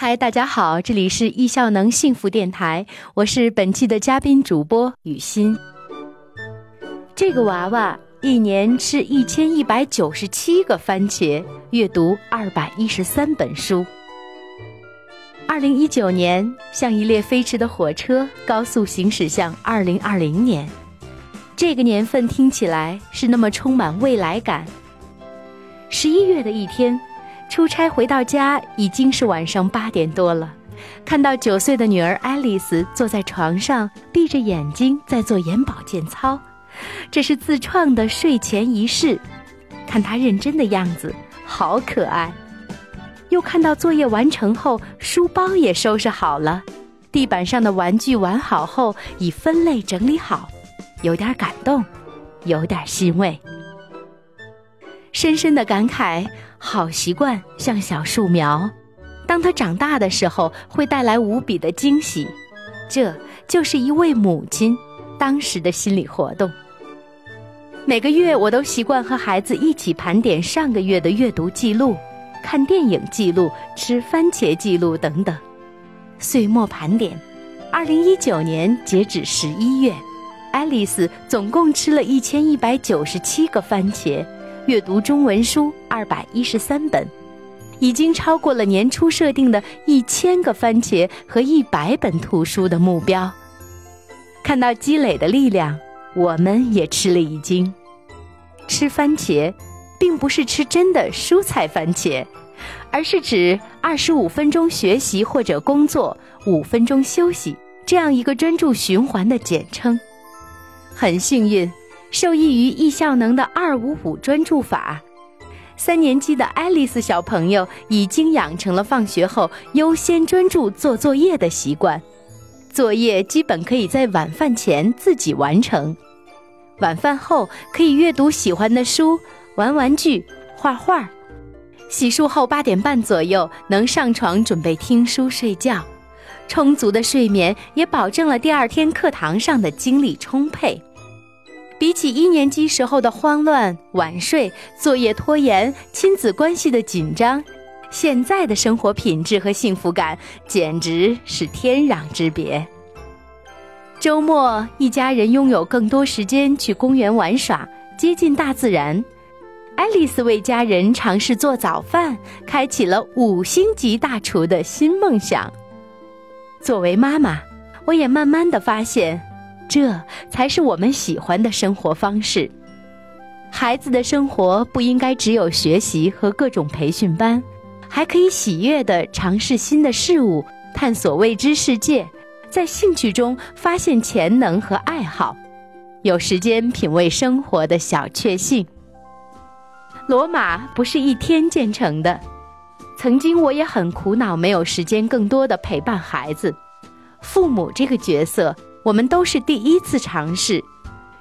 嗨，大家好，这里是易效能幸福电台，我是本期的嘉宾主播雨欣。这个娃娃一年吃一千一百九十七个番茄，阅读二百一十三本书。二零一九年像一列飞驰的火车，高速行驶向二零二零年。这个年份听起来是那么充满未来感。十一月的一天。出差回到家已经是晚上八点多了，看到九岁的女儿爱丽丝坐在床上闭着眼睛在做眼保健操，这是自创的睡前仪式。看她认真的样子，好可爱。又看到作业完成后，书包也收拾好了，地板上的玩具玩好后已分类整理好，有点感动，有点欣慰。深深的感慨，好习惯像小树苗，当它长大的时候，会带来无比的惊喜。这就是一位母亲当时的心理活动。每个月，我都习惯和孩子一起盘点上个月的阅读记录、看电影记录、吃番茄记录等等。岁末盘点，二零一九年截止十一月，爱丽丝总共吃了一千一百九十七个番茄。阅读中文书二百一十三本，已经超过了年初设定的一千个番茄和一百本图书的目标。看到积累的力量，我们也吃了一惊。吃番茄，并不是吃真的蔬菜番茄，而是指二十五分钟学习或者工作，五分钟休息这样一个专注循环的简称。很幸运。受益于易效能的二五五专注法，三年级的爱丽丝小朋友已经养成了放学后优先专注做作业的习惯。作业基本可以在晚饭前自己完成，晚饭后可以阅读喜欢的书、玩玩具、画画。洗漱后八点半左右能上床准备听书睡觉，充足的睡眠也保证了第二天课堂上的精力充沛。比起一年级时候的慌乱、晚睡、作业拖延、亲子关系的紧张，现在的生活品质和幸福感简直是天壤之别。周末，一家人拥有更多时间去公园玩耍，接近大自然。爱丽丝为家人尝试做早饭，开启了五星级大厨的新梦想。作为妈妈，我也慢慢的发现。这才是我们喜欢的生活方式。孩子的生活不应该只有学习和各种培训班，还可以喜悦地尝试新的事物，探索未知世界，在兴趣中发现潜能和爱好，有时间品味生活的小确幸。罗马不是一天建成的，曾经我也很苦恼，没有时间更多的陪伴孩子。父母这个角色。我们都是第一次尝试，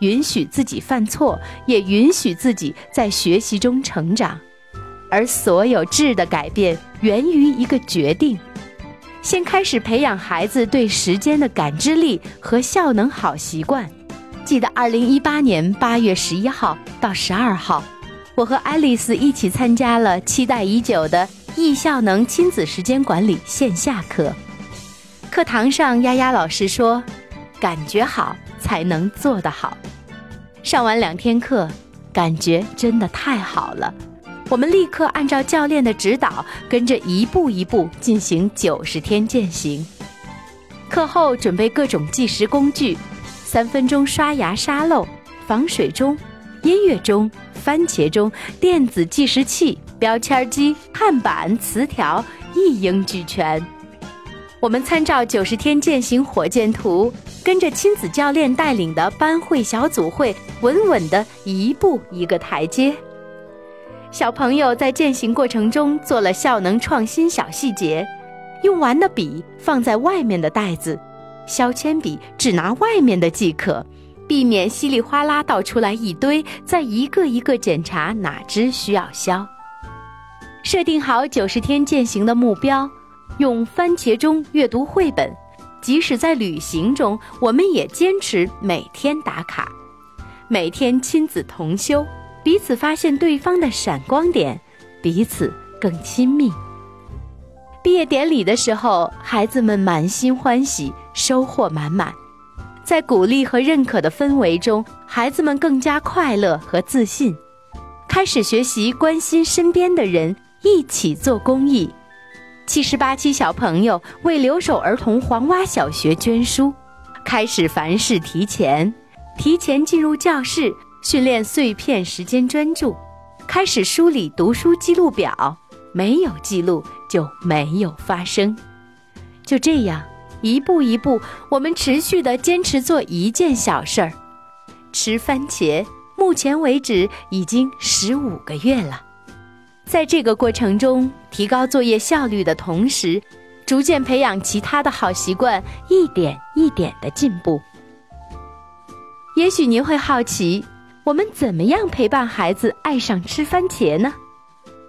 允许自己犯错，也允许自己在学习中成长，而所有质的改变源于一个决定：先开始培养孩子对时间的感知力和效能好习惯。记得二零一八年八月十一号到十二号，我和爱丽丝一起参加了期待已久的易效能亲子时间管理线下课。课堂上，丫丫老师说。感觉好才能做得好。上完两天课，感觉真的太好了。我们立刻按照教练的指导，跟着一步一步进行九十天践行。课后准备各种计时工具：三分钟刷牙沙漏、防水钟、音乐钟、番茄钟、电子计时器、标签机、碳板、磁条，一应俱全。我们参照九十天践行火箭图。跟着亲子教练带领的班会、小组会，稳稳的一步一个台阶。小朋友在践行过程中做了效能创新小细节：用完的笔放在外面的袋子，削铅笔只拿外面的即可，避免稀里哗啦倒出来一堆，再一个一个检查哪支需要削。设定好九十天践行的目标，用番茄钟阅读绘本。即使在旅行中，我们也坚持每天打卡，每天亲子同修，彼此发现对方的闪光点，彼此更亲密。毕业典礼的时候，孩子们满心欢喜，收获满满。在鼓励和认可的氛围中，孩子们更加快乐和自信，开始学习关心身边的人，一起做公益。七十八期小朋友为留守儿童黄洼小学捐书，开始凡事提前，提前进入教室，训练碎片时间专注，开始梳理读书记录表，没有记录就没有发生。就这样。一步一步，我们持续的坚持做一件小事儿，吃番茄。目前为止已经十五个月了，在这个过程中，提高作业效率的同时，逐渐培养其他的好习惯，一点一点的进步。也许您会好奇，我们怎么样陪伴孩子爱上吃番茄呢？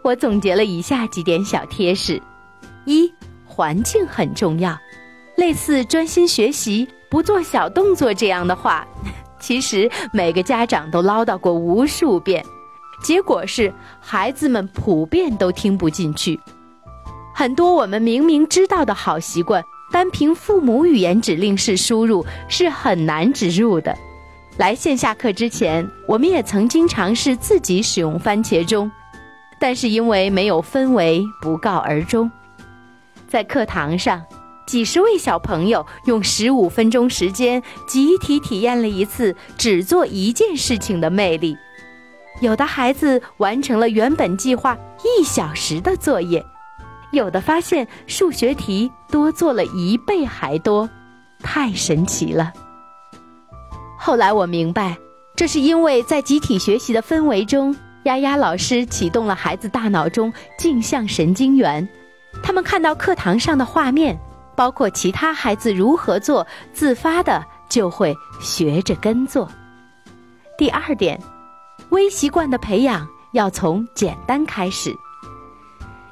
我总结了以下几点小贴士：一，环境很重要。类似专心学习、不做小动作这样的话，其实每个家长都唠叨过无数遍，结果是孩子们普遍都听不进去。很多我们明明知道的好习惯，单凭父母语言指令式输入是很难植入的。来线下课之前，我们也曾经尝试自己使用番茄钟，但是因为没有氛围，不告而终。在课堂上。几十位小朋友用十五分钟时间集体体验了一次只做一件事情的魅力。有的孩子完成了原本计划一小时的作业，有的发现数学题多做了一倍还多，太神奇了。后来我明白，这是因为在集体学习的氛围中，丫丫老师启动了孩子大脑中镜像神经元，他们看到课堂上的画面。包括其他孩子如何做，自发的就会学着跟做。第二点，微习惯的培养要从简单开始。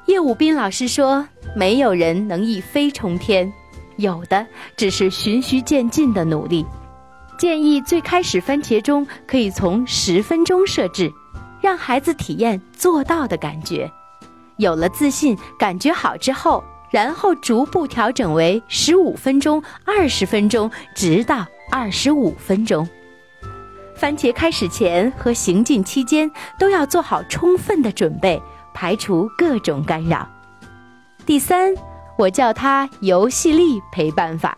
叶武斌老师说：“没有人能一飞冲天，有的只是循序渐进的努力。”建议最开始番茄钟可以从十分钟设置，让孩子体验做到的感觉。有了自信，感觉好之后。然后逐步调整为十五分钟、二十分钟，直到二十五分钟。番茄开始前和行进期间都要做好充分的准备，排除各种干扰。第三，我叫它游戏力陪伴法。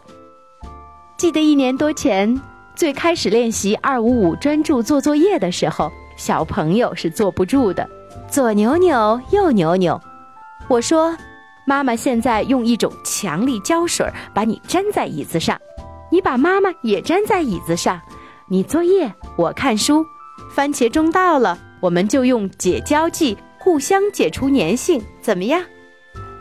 记得一年多前，最开始练习二五五专注做作业的时候，小朋友是坐不住的，左扭扭，右扭扭。我说。妈妈现在用一种强力胶水把你粘在椅子上，你把妈妈也粘在椅子上，你作业，我看书，番茄钟到了，我们就用解胶剂互相解除粘性，怎么样？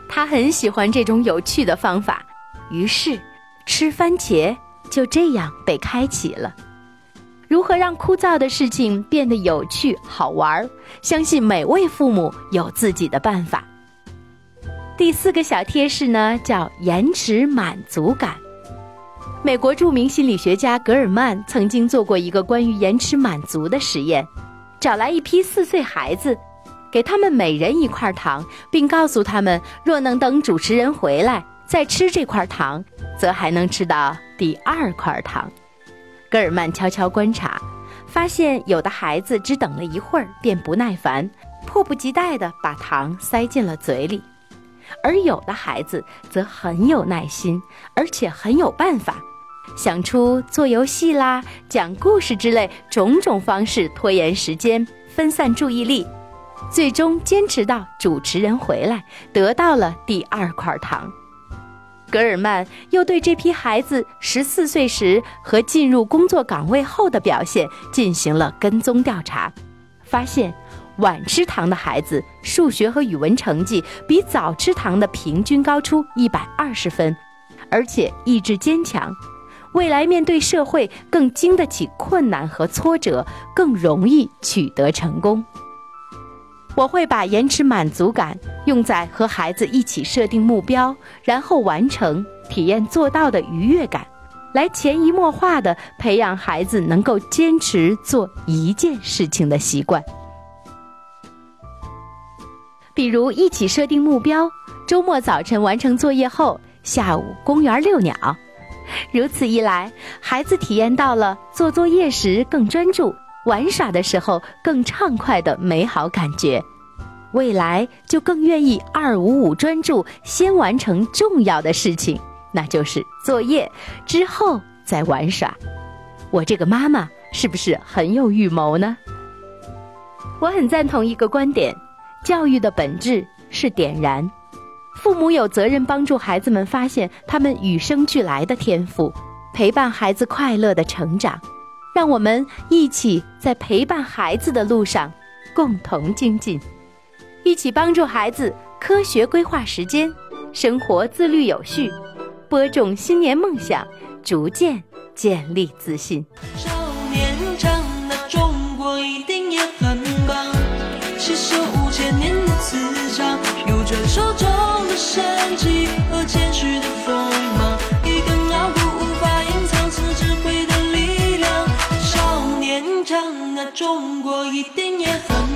他很喜欢这种有趣的方法，于是吃番茄就这样被开启了。如何让枯燥的事情变得有趣好玩？相信每位父母有自己的办法。第四个小贴士呢，叫延迟满足感。美国著名心理学家格尔曼曾经做过一个关于延迟满足的实验，找来一批四岁孩子，给他们每人一块糖，并告诉他们，若能等主持人回来再吃这块糖，则还能吃到第二块糖。格尔曼悄悄观察，发现有的孩子只等了一会儿便不耐烦，迫不及待地把糖塞进了嘴里。而有的孩子则很有耐心，而且很有办法，想出做游戏啦、讲故事之类种种方式拖延时间、分散注意力，最终坚持到主持人回来，得到了第二块糖。格尔曼又对这批孩子十四岁时和进入工作岗位后的表现进行了跟踪调查，发现。晚吃糖的孩子，数学和语文成绩比早吃糖的平均高出一百二十分，而且意志坚强，未来面对社会更经得起困难和挫折，更容易取得成功。我会把延迟满足感用在和孩子一起设定目标，然后完成、体验做到的愉悦感，来潜移默化地培养孩子能够坚持做一件事情的习惯。比如一起设定目标，周末早晨完成作业后，下午公园遛鸟。如此一来，孩子体验到了做作业时更专注、玩耍的时候更畅快的美好感觉，未来就更愿意二五五专注，先完成重要的事情，那就是作业，之后再玩耍。我这个妈妈是不是很有预谋呢？我很赞同一个观点：教育的本质是点燃。父母有责任帮助孩子们发现他们与生俱来的天赋，陪伴孩子快乐的成长。让我们一起在陪伴孩子的路上共同精进，一起帮助孩子科学规划时间，生活自律有序，播种新年梦想，逐渐建立自信。少年长大，中国一定也很棒，携手五千年磁场，有着手中的。神奇和谦虚的锋芒，一根傲骨无法隐藏此智慧的力量。少年强，那，中国一定也很。